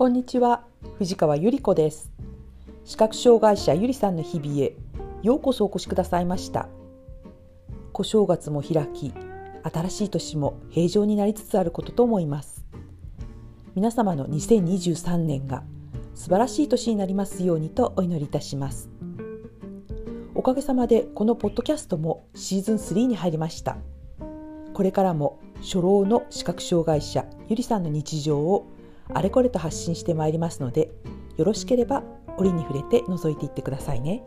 こんにちは。藤川ゆり子です。視覚障害者ゆりさんの日々へようこそお越しくださいました。小正月も開き新しい年も平常になりつつあることと思います。皆様の2023年が素晴らしい年になりますようにとお祈りいたします。おかげさまでこのポッドキャストもシーズン3に入りました。これからも初老の視覚障害者ゆりさんの日常をあれこれと発信してまいりますのでよろしければ折に触れて覗いていってくださいね。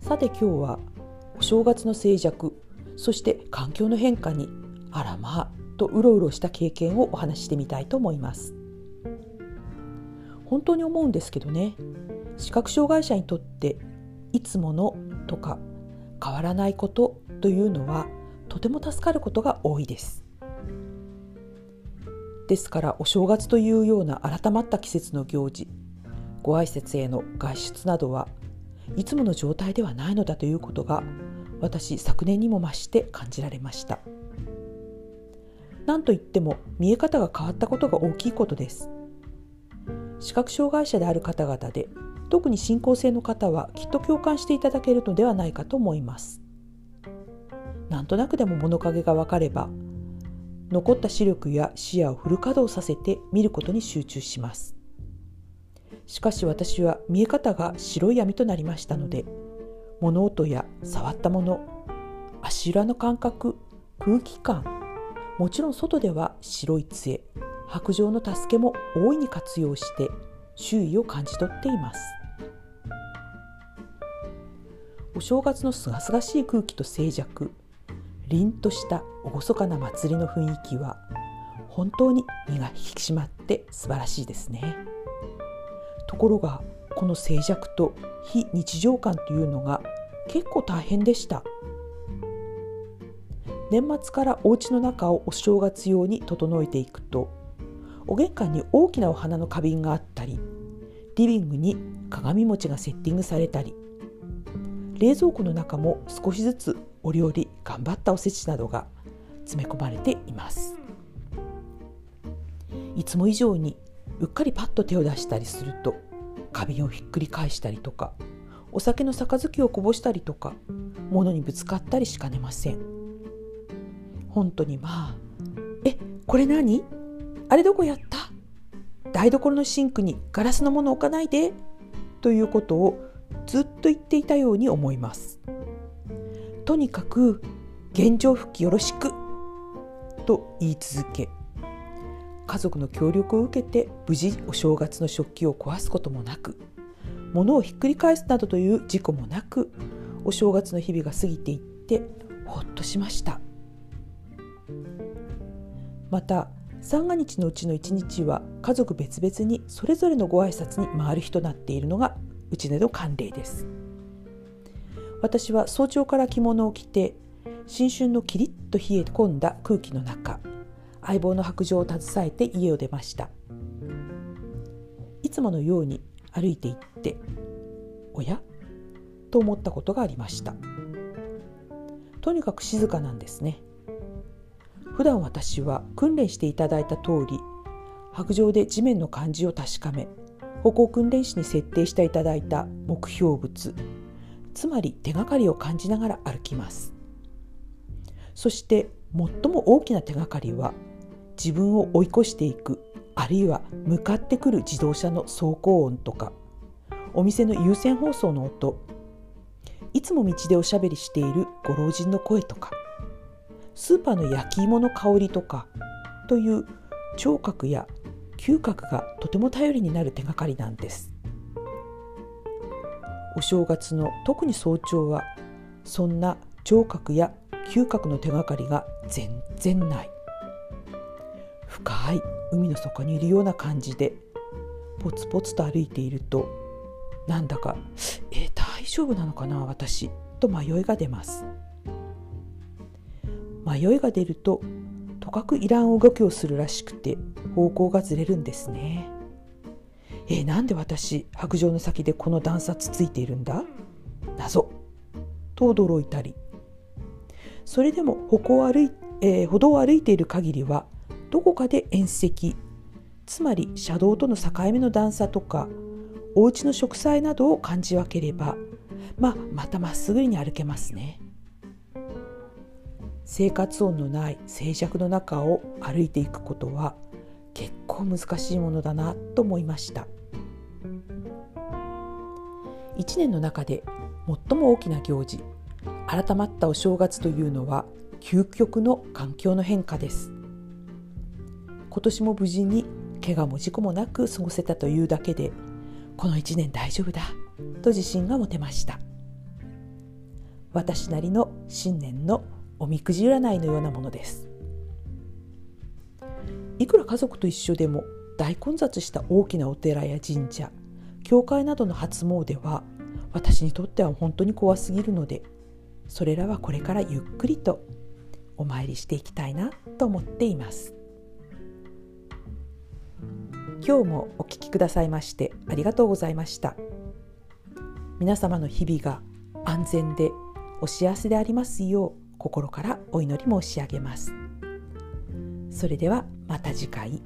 さて今日はお正月の静寂そして環境の変化にあらまあとうろうろした経験をお話ししてみたいと思います。本当に思うんですけどね視覚障害者にとっていつものとか変わらないことというのはとても助かることが多いです。ですからお正月というような改まった季節の行事ご挨拶への外出などはいつもの状態ではないのだということが私昨年にも増して感じられました。何といっても見え方が変わったことが大きいことです。視覚障害者である方々で特に進行性の方はきっと共感していただけるのではないかと思います。なんとなくでも物陰が分かれば残った視力や視野をフル稼働させて見ることに集中します。しかし私は見え方が白い闇となりましたので物音や触ったもの足裏の感覚空気感もちろん外では白い杖白状の助けも大いに活用して周囲を感じ取っています。お正月のすがすがしい空気と静寂凛とした厳かな祭りの雰囲気は本当に身が引き締まって素晴らしいですね。ところがこの静寂と非日常感というのが結構大変でした。年末からお家の中をお正月用に整えていくとお玄関に大きなお花の花瓶があったりリビングに鏡餅がセッティングされたり冷蔵庫の中も少しずつお料理頑張ったおせちなどが詰め込まれています。いつも以上にうっかりパッと手を出したりすると花瓶をひっくり返したりとかお酒の杯をこぼしたりとか物にぶつかったりしかねません。本当にまあえこれ何？あれどこやった？台所のシンクにガラスのもの置かないでということをずっと言っていたように思います。とにかく現状復帰よろしくと言い続け家族の協力を受けて無事お正月の食器を壊すこともなく物をひっくり返すなどという事故もなくお正月の日々が過ぎていってほっとしました。また三が日のうちの1日は家族別々にそれぞれのご挨拶に回る日となっているのがうちでの慣例です。私は早朝から着物を着て新春のキリッと冷え込んだ空気の中相棒の白状を携えて家を出ました。いつものように歩いていっておや？と思ったことがありました。とにかく静かなんですね。普段私は訓練していただいた通り白状で地面の感じを確かめ歩行訓練士に設定していただいた目標物つまり手がかりを感じながら歩きます。そして最も大きな手がかりは自分を追い越していくあるいは向かってくる自動車の走行音とかお店の有線放送の音いつも道でおしゃべりしているご老人の声とかスーパーの焼き芋の香りとかという聴覚や嗅覚がとても頼りになる手がかりなんです。お正月の特に早朝はそんな聴覚や嗅覚の手がかりが全然ない深い海の底にいるような感じでポツポツと歩いているとなんだか「え大丈夫なのかな私」と迷いが出ます迷いが出るととかくいらん動きをするらしくて方向がずれるんですね。えー、なんで私白状の先でこの段差つついているんだ？謎。と驚いたり。それでも歩行歩い、えー、歩道を歩いている限りはどこかで縁石つまり車道との境目の段差とかお家の植栽などを感じ分ければ、まあ、またまっすぐに歩けますね。生活音のない静寂の中を歩いていくことは結構難しいものだなと思いました。1年の中で最も大きな行事改まったお正月というのは究極の環境の変化です。今年も無事に怪我も事故もなく過ごせたというだけでこの1年大丈夫だと自信が持てました。私なりの新年のおみくじ占いのようなものです。いくら家族と一緒でも大混雑した大きなお寺や神社教会などの初詣は私にとっては本当に怖すぎるのでそれらはこれからゆっくりとお参りしていきたいなと思っています。今日もお聴きくださいましてありがとうございました。皆様の日々が安全でお幸せでありますよう心からお祈り申し上げます。それではまた次回。